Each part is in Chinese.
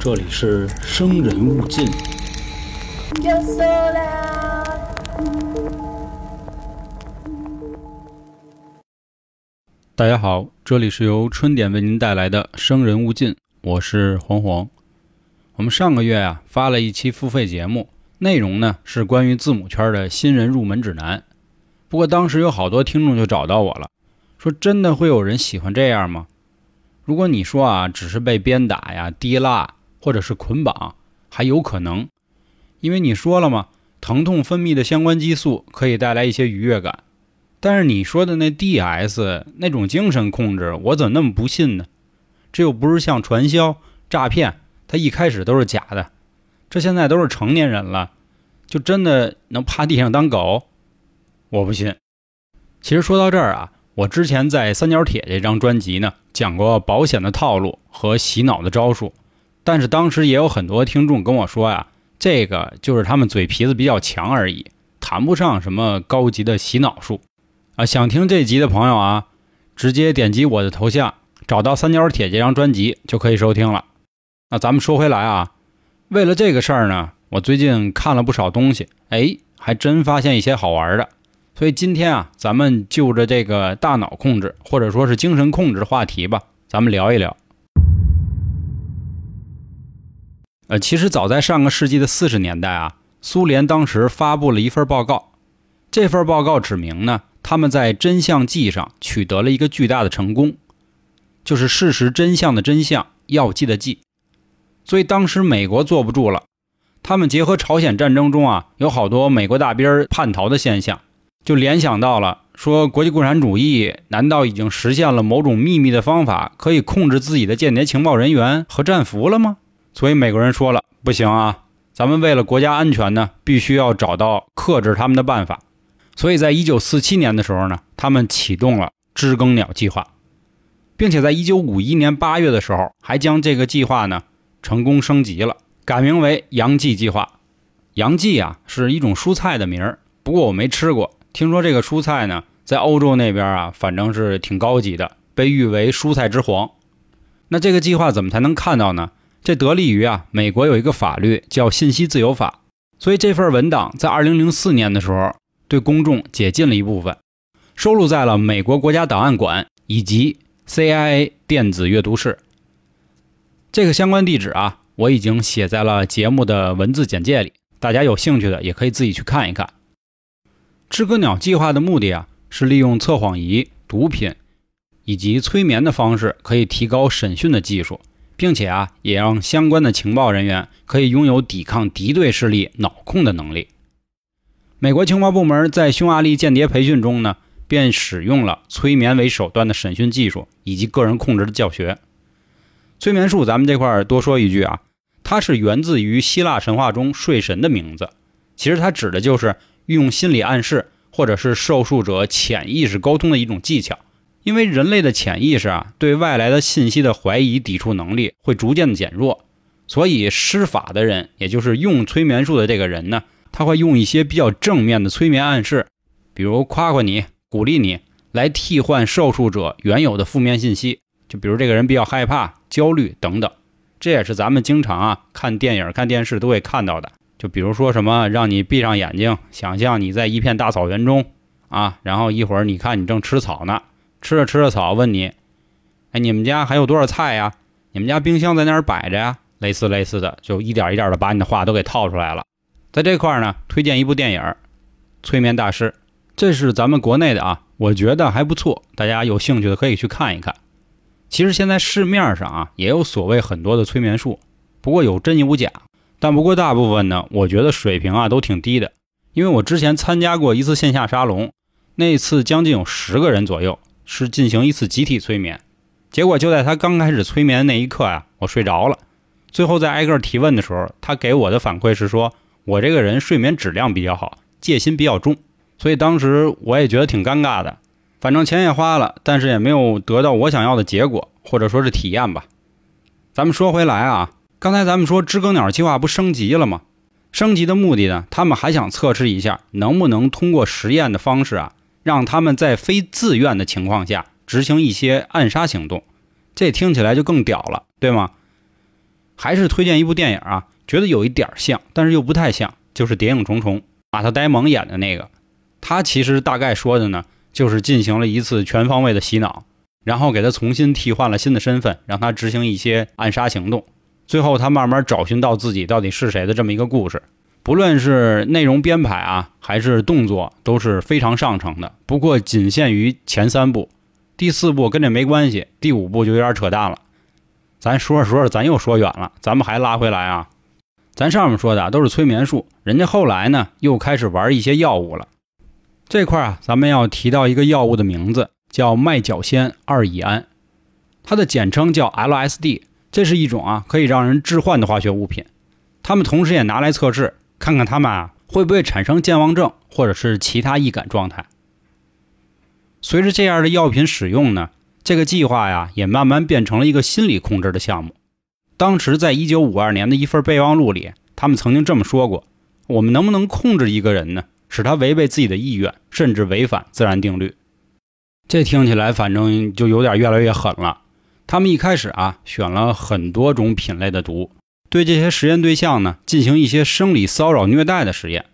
这里是生人勿近。大家好，这里是由春点为您带来的《生人勿近》，我是黄黄。我们上个月啊发了一期付费节目，内容呢是关于字母圈的新人入门指南。不过当时有好多听众就找到我了，说真的会有人喜欢这样吗？如果你说啊只是被鞭打呀、滴蜡或者是捆绑，还有可能，因为你说了嘛，疼痛分泌的相关激素可以带来一些愉悦感。但是你说的那 DS 那种精神控制，我怎么那么不信呢？这又不是像传销、诈骗，它一开始都是假的。这现在都是成年人了，就真的能趴地上当狗？我不信。其实说到这儿啊，我之前在《三角铁》这张专辑呢，讲过保险的套路和洗脑的招数，但是当时也有很多听众跟我说呀，这个就是他们嘴皮子比较强而已，谈不上什么高级的洗脑术。啊，想听这集的朋友啊，直接点击我的头像，找到《三角铁》这张专辑就可以收听了。那咱们说回来啊，为了这个事儿呢，我最近看了不少东西，哎，还真发现一些好玩的。所以今天啊，咱们就着这个大脑控制或者说是精神控制的话题吧，咱们聊一聊。呃，其实早在上个世纪的四十年代啊，苏联当时发布了一份报告，这份报告指明呢。他们在真相记上取得了一个巨大的成功，就是事实真相的真相，要记的记。所以当时美国坐不住了，他们结合朝鲜战争中啊有好多美国大兵叛逃的现象，就联想到了说国际共产主义难道已经实现了某种秘密的方法，可以控制自己的间谍情报人员和战俘了吗？所以美国人说了，不行啊，咱们为了国家安全呢，必须要找到克制他们的办法。所以在一九四七年的时候呢，他们启动了知更鸟计划，并且在一九五一年八月的时候，还将这个计划呢成功升级了，改名为洋蓟计划。洋蓟啊是一种蔬菜的名儿，不过我没吃过。听说这个蔬菜呢，在欧洲那边啊，反正是挺高级的，被誉为蔬菜之皇。那这个计划怎么才能看到呢？这得力于啊，美国有一个法律叫信息自由法，所以这份文档在二零零四年的时候。对公众解禁了一部分，收录在了美国国家档案馆以及 CIA 电子阅读室。这个相关地址啊，我已经写在了节目的文字简介里，大家有兴趣的也可以自己去看一看。知更鸟计划的目的啊，是利用测谎仪、毒品以及催眠的方式，可以提高审讯的技术，并且啊，也让相关的情报人员可以拥有抵抗敌对势力脑控的能力。美国情报部门在匈牙利间谍培训中呢，便使用了催眠为手段的审讯技术以及个人控制的教学。催眠术，咱们这块儿多说一句啊，它是源自于希腊神话中睡神的名字。其实它指的就是运用心理暗示或者是受术者潜意识沟通的一种技巧。因为人类的潜意识啊，对外来的信息的怀疑抵触能力会逐渐的减弱，所以施法的人，也就是用催眠术的这个人呢。他会用一些比较正面的催眠暗示，比如夸夸你、鼓励你，来替换受术者原有的负面信息。就比如这个人比较害怕、焦虑等等，这也是咱们经常啊看电影、看电视都会看到的。就比如说什么，让你闭上眼睛，想象你在一片大草原中啊，然后一会儿你看你正吃草呢，吃着吃着草，问你，哎，你们家还有多少菜呀？你们家冰箱在那儿摆着呀？类似类似的，就一点一点的把你的话都给套出来了。在这块儿呢，推荐一部电影《催眠大师》，这是咱们国内的啊，我觉得还不错，大家有兴趣的可以去看一看。其实现在市面上啊也有所谓很多的催眠术，不过有真有假，但不过大部分呢，我觉得水平啊都挺低的。因为我之前参加过一次线下沙龙，那次将近有十个人左右，是进行一次集体催眠，结果就在他刚开始催眠的那一刻啊，我睡着了。最后在挨个提问的时候，他给我的反馈是说。我这个人睡眠质量比较好，戒心比较重，所以当时我也觉得挺尴尬的。反正钱也花了，但是也没有得到我想要的结果，或者说是体验吧。咱们说回来啊，刚才咱们说知更鸟计划不升级了吗？升级的目的呢，他们还想测试一下能不能通过实验的方式啊，让他们在非自愿的情况下执行一些暗杀行动。这听起来就更屌了，对吗？还是推荐一部电影啊，觉得有一点像，但是又不太像，就是《谍影重重》，马特·戴蒙演的那个。他其实大概说的呢，就是进行了一次全方位的洗脑，然后给他重新替换了新的身份，让他执行一些暗杀行动，最后他慢慢找寻到自己到底是谁的这么一个故事。不论是内容编排啊，还是动作，都是非常上乘的。不过仅限于前三部，第四部跟这没关系，第五部就有点扯淡了。咱说着说着，咱又说远了，咱们还拉回来啊。咱上面说的都是催眠术，人家后来呢又开始玩一些药物了。这块啊，咱们要提到一个药物的名字，叫麦角酰二乙胺，它的简称叫 LSD。这是一种啊可以让人致幻的化学物品，他们同时也拿来测试。看看他们啊会不会产生健忘症或者是其他易感状态。随着这样的药品使用呢，这个计划呀也慢慢变成了一个心理控制的项目。当时在一九五二年的一份备忘录里，他们曾经这么说过：“我们能不能控制一个人呢？使他违背自己的意愿，甚至违反自然定律？”这听起来反正就有点越来越狠了。他们一开始啊选了很多种品类的毒。对这些实验对象呢，进行一些生理骚扰、虐待的实验。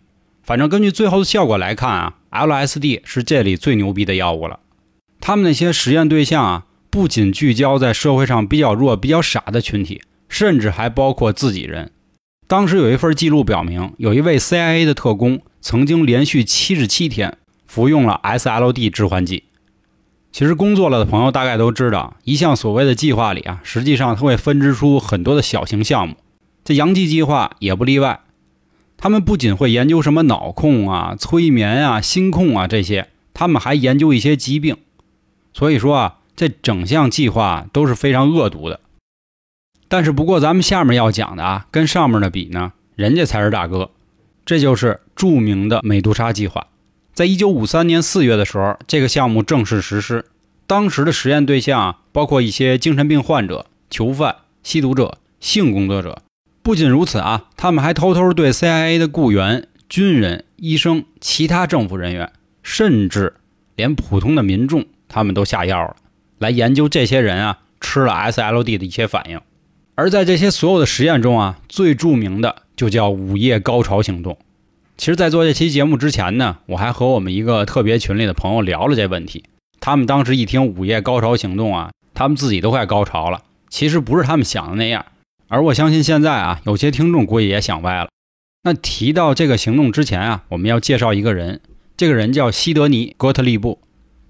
反正根据最后的效果来看啊，LSD 是这里最牛逼的药物了。他们那些实验对象啊，不仅聚焦在社会上比较弱、比较傻的群体，甚至还包括自己人。当时有一份记录表明，有一位 CIA 的特工曾经连续七十七天服用了 SLD 致幻剂。其实工作了的朋友大概都知道，一项所谓的计划里啊，实际上它会分支出很多的小型项目。这阳极计划也不例外，他们不仅会研究什么脑控啊、催眠啊、心控啊这些，他们还研究一些疾病。所以说啊，这整项计划都是非常恶毒的。但是不过咱们下面要讲的啊，跟上面的比呢，人家才是大哥。这就是著名的美杜莎计划。在一九五三年四月的时候，这个项目正式实施。当时的实验对象，包括一些精神病患者、囚犯、吸毒者、性工作者。不仅如此啊，他们还偷偷对 CIA 的雇员、军人、医生、其他政府人员，甚至连普通的民众，他们都下药了，来研究这些人啊吃了 SLD 的一些反应。而在这些所有的实验中啊，最著名的就叫午夜高潮行动。其实，在做这期节目之前呢，我还和我们一个特别群里的朋友聊了这问题。他们当时一听午夜高潮行动啊，他们自己都快高潮了。其实不是他们想的那样。而我相信现在啊，有些听众估计也想歪了。那提到这个行动之前啊，我们要介绍一个人，这个人叫西德尼·戈特利布，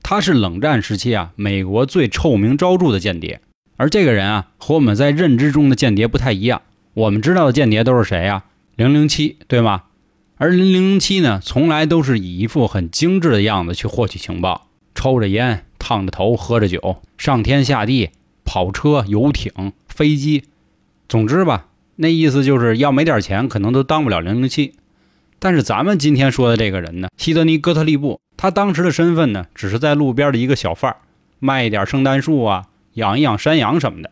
他是冷战时期啊美国最臭名昭著的间谍。而这个人啊，和我们在认知中的间谍不太一样。我们知道的间谍都是谁呀？零零七，对吗？而零零七呢，从来都是以一副很精致的样子去获取情报，抽着烟，烫着头，喝着酒，上天下地，跑车、游艇、飞机。总之吧，那意思就是要没点钱，可能都当不了零零七。但是咱们今天说的这个人呢，西德尼·哥特利布，他当时的身份呢，只是在路边的一个小贩儿，卖一点圣诞树啊，养一养山羊什么的。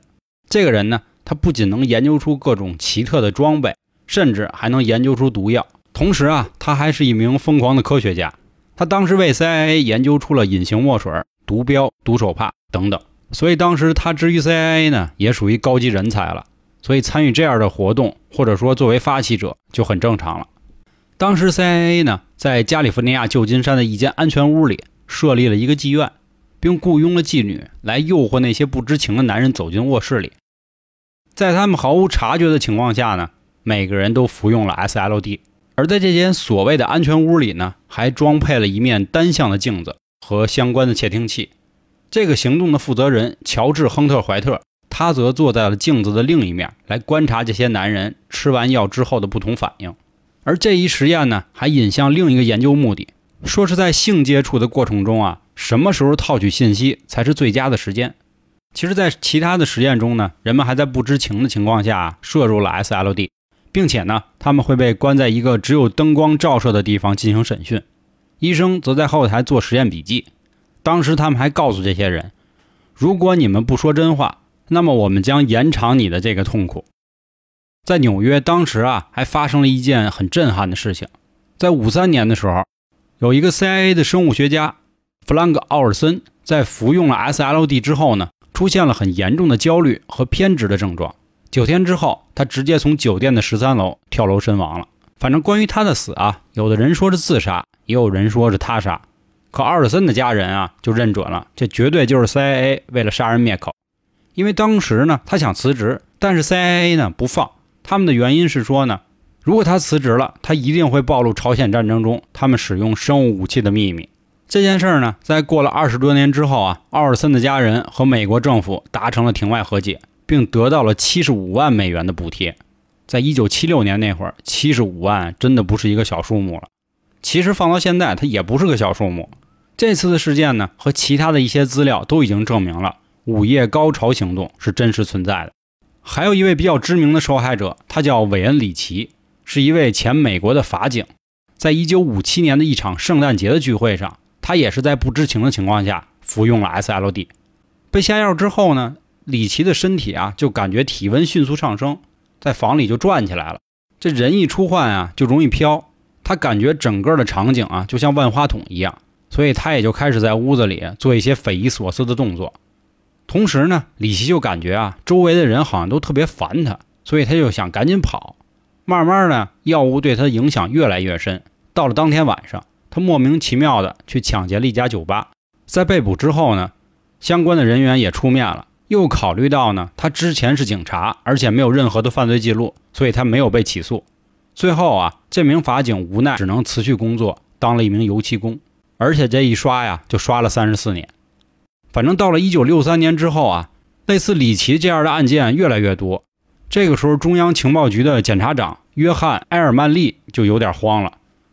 这个人呢，他不仅能研究出各种奇特的装备，甚至还能研究出毒药。同时啊，他还是一名疯狂的科学家。他当时为 CIA 研究出了隐形墨水、毒镖、毒手帕等等。所以当时他至于 CIA 呢，也属于高级人才了。所以参与这样的活动，或者说作为发起者就很正常了。当时 CIA 呢，在加利福尼亚旧金山的一间安全屋里设立了一个妓院，并雇佣了妓女来诱惑那些不知情的男人走进卧室里。在他们毫无察觉的情况下呢，每个人都服用了 SLD。而在这间所谓的安全屋里呢，还装配了一面单向的镜子和相关的窃听器。这个行动的负责人乔治·亨特·怀特。他则坐在了镜子的另一面，来观察这些男人吃完药之后的不同反应。而这一实验呢，还引向另一个研究目的，说是在性接触的过程中啊，什么时候套取信息才是最佳的时间。其实，在其他的实验中呢，人们还在不知情的情况下啊摄入了 SLD，并且呢，他们会被关在一个只有灯光照射的地方进行审讯，医生则在后台做实验笔记。当时他们还告诉这些人，如果你们不说真话。那么我们将延长你的这个痛苦。在纽约，当时啊还发生了一件很震撼的事情。在五三年的时候，有一个 CIA 的生物学家弗兰克·奥尔森在服用了 SLD 之后呢，出现了很严重的焦虑和偏执的症状。九天之后，他直接从酒店的十三楼跳楼身亡了。反正关于他的死啊，有的人说是自杀，也有人说是他杀。可奥尔森的家人啊，就认准了，这绝对就是 CIA 为了杀人灭口。因为当时呢，他想辞职，但是 CIA 呢不放。他们的原因是说呢，如果他辞职了，他一定会暴露朝鲜战争中他们使用生物武器的秘密。这件事呢，在过了二十多年之后啊，奥尔森的家人和美国政府达成了庭外和解，并得到了七十五万美元的补贴。在一九七六年那会儿，七十五万真的不是一个小数目了。其实放到现在，它也不是个小数目。这次的事件呢，和其他的一些资料都已经证明了午夜高潮行动是真实存在的。还有一位比较知名的受害者，他叫韦恩·里奇，是一位前美国的法警。在一九五七年的一场圣诞节的聚会上，他也是在不知情的情况下服用了 SLD。被下药之后呢，李奇的身体啊就感觉体温迅速上升。在房里就转起来了，这人一出汗啊，就容易飘。他感觉整个的场景啊，就像万花筒一样，所以他也就开始在屋子里做一些匪夷所思的动作。同时呢，李奇就感觉啊，周围的人好像都特别烦他，所以他就想赶紧跑。慢慢的，药物对他的影响越来越深。到了当天晚上，他莫名其妙的去抢劫了一家酒吧。在被捕之后呢，相关的人员也出面了。又考虑到呢，他之前是警察，而且没有任何的犯罪记录，所以他没有被起诉。最后啊，这名法警无奈只能辞去工作，当了一名油漆工，而且这一刷呀，就刷了三十四年。反正到了一九六三年之后啊，类似李奇这样的案件越来越多。这个时候，中央情报局的检察长约翰·埃尔曼利就有点慌了，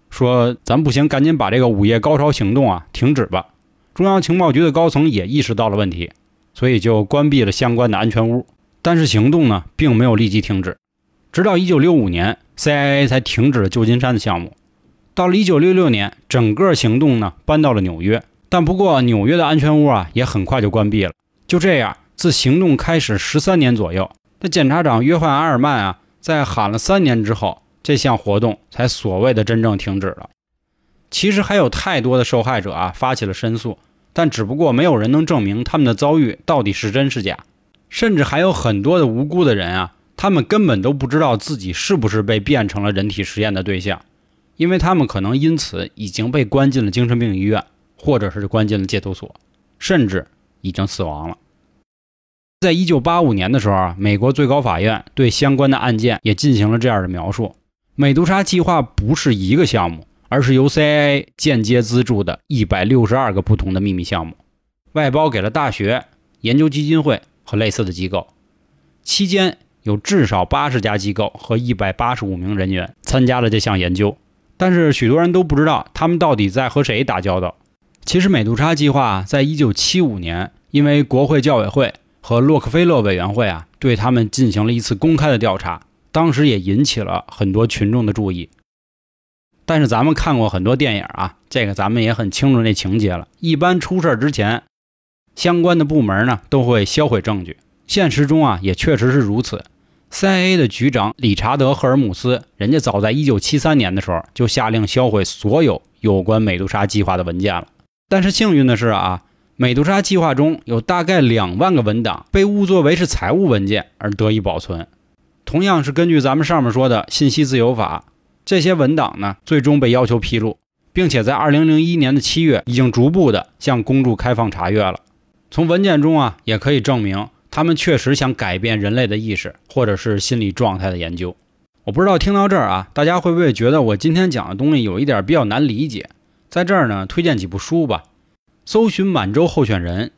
说：“咱不行，赶紧把这个午夜高潮行动啊停止吧。”中央情报局的高层也意识到了问题。所以就关闭了相关的安全屋，但是行动呢并没有立即停止，直到1965年，CIA 才停止了旧金山的项目。到了1966年，整个行动呢搬到了纽约，但不过纽约的安全屋啊也很快就关闭了。就这样，自行动开始十三年左右，那检察长约翰·阿尔曼啊，在喊了三年之后，这项活动才所谓的真正停止了。其实还有太多的受害者啊发起了申诉。但只不过没有人能证明他们的遭遇到底是真是假，甚至还有很多的无辜的人啊，他们根本都不知道自己是不是被变成了人体实验的对象，因为他们可能因此已经被关进了精神病医院，或者是关进了戒毒所，甚至已经死亡了。在一九八五年的时候啊，美国最高法院对相关的案件也进行了这样的描述：美杜莎计划不是一个项目。而是由 CIA 间接资助的一百六十二个不同的秘密项目，外包给了大学、研究基金会和类似的机构。期间有至少八十家机构和一百八十五名人员参加了这项研究，但是许多人都不知道他们到底在和谁打交道。其实，美杜莎计划在一九七五年，因为国会教委会和洛克菲勒委员会啊对他们进行了一次公开的调查，当时也引起了很多群众的注意。但是咱们看过很多电影啊，这个咱们也很清楚那情节了。一般出事之前，相关的部门呢都会销毁证据。现实中啊也确实是如此。CIA 的局长理查德·赫尔姆斯，人家早在1973年的时候就下令销毁所有有关美杜莎计划的文件了。但是幸运的是啊，美杜莎计划中有大概两万个文档被误作为是财务文件而得以保存。同样是根据咱们上面说的信息自由法。这些文档呢，最终被要求披露，并且在二零零一年的七月，已经逐步的向公众开放查阅了。从文件中啊，也可以证明他们确实想改变人类的意识或者是心理状态的研究。我不知道听到这儿啊，大家会不会觉得我今天讲的东西有一点比较难理解？在这儿呢，推荐几部书吧：搜寻满洲候选人、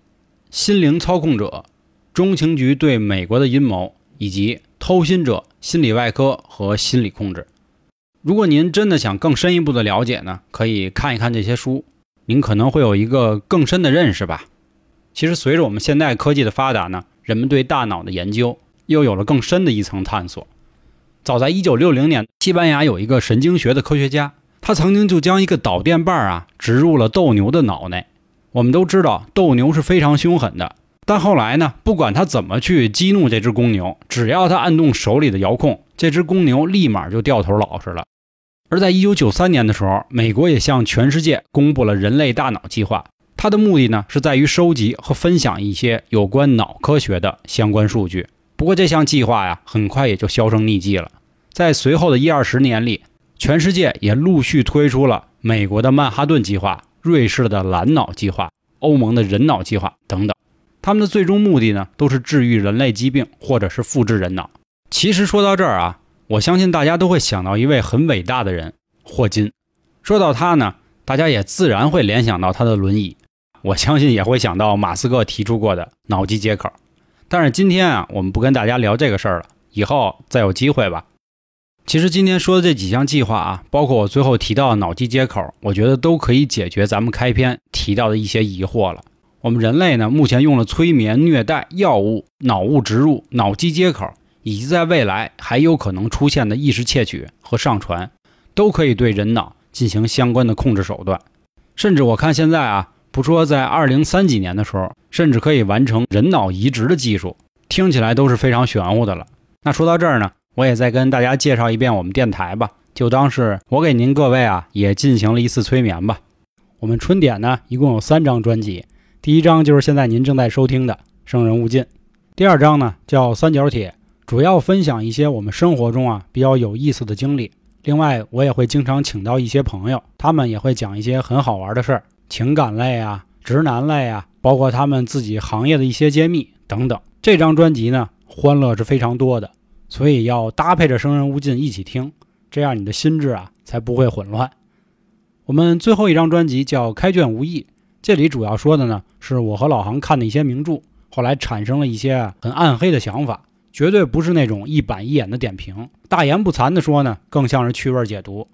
心灵操控者、中情局对美国的阴谋，以及偷心者、心理外科和心理控制。如果您真的想更深一步的了解呢，可以看一看这些书，您可能会有一个更深的认识吧。其实随着我们现代科技的发达呢，人们对大脑的研究又有了更深的一层探索。早在1960年，西班牙有一个神经学的科学家，他曾经就将一个导电棒啊植入了斗牛的脑内。我们都知道斗牛是非常凶狠的，但后来呢，不管他怎么去激怒这只公牛，只要他按动手里的遥控，这只公牛立马就掉头老实了。而在1993年的时候，美国也向全世界公布了人类大脑计划。它的目的呢，是在于收集和分享一些有关脑科学的相关数据，不过这项计划呀，很快也就销声匿迹了。在随后的一二十年里，全世界也陆续推出了美国的曼哈顿计划、瑞士的蓝脑计划、欧盟的人脑计划等等。他们的最终目的呢，都是治愈人类疾病或者是复制人脑。其实说到这儿啊，我相信大家都会想到一位很伟大的人——霍金。说到他呢，大家也自然会联想到他的轮椅。我相信也会想到马斯克提出过的脑机接口。但是今天啊，我们不跟大家聊这个事儿了，以后再有机会吧。其实今天说的这几项计划啊，包括我最后提到的脑机接口，我觉得都可以解决咱们开篇提到的一些疑惑了。我们人类呢，目前用了催眠、虐待、药物、脑物植入、脑机接口，以及在未来还有可能出现的意识窃取和上传，都可以对人脑进行相关的控制手段。甚至我看现在啊，不说在二零三几年的时候，甚至可以完成人脑移植的技术，听起来都是非常玄乎的了。那说到这儿呢，我也再跟大家介绍一遍我们电台吧，就当是我给您各位啊也进行了一次催眠吧。我们春点呢，一共有三张专辑。第一张就是现在您正在收听的《生人勿近》，第二张呢叫《三角铁》，主要分享一些我们生活中啊比较有意思的经历。另外，我也会经常请到一些朋友，他们也会讲一些很好玩的事儿，情感类啊、直男类啊，包括他们自己行业的一些揭秘等等。这张专辑呢，欢乐是非常多的，所以要搭配着《生人勿近》一起听，这样你的心智啊才不会混乱。我们最后一张专辑叫《开卷无益》。这里主要说的呢，是我和老杭看的一些名著，后来产生了一些很暗黑的想法，绝对不是那种一板一眼的点评，大言不惭的说呢，更像是趣味解读。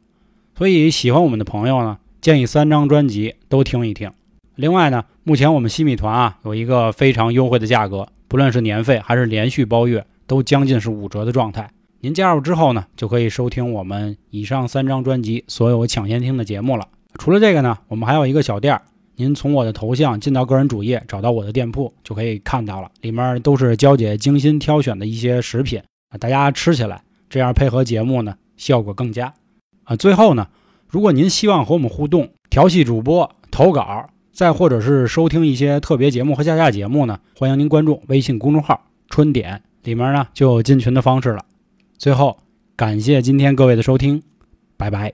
所以喜欢我们的朋友呢，建议三张专辑都听一听。另外呢，目前我们西米团啊有一个非常优惠的价格，不论是年费还是连续包月，都将近是五折的状态。您加入之后呢，就可以收听我们以上三张专辑所有抢先听的节目了。除了这个呢，我们还有一个小店儿。您从我的头像进到个人主页，找到我的店铺就可以看到了，里面都是娇姐精心挑选的一些食品啊，大家吃起来这样配合节目呢，效果更佳啊。最后呢，如果您希望和我们互动、调戏主播、投稿，再或者是收听一些特别节目和下架节目呢，欢迎您关注微信公众号“春点”，里面呢就有进群的方式了。最后，感谢今天各位的收听，拜拜。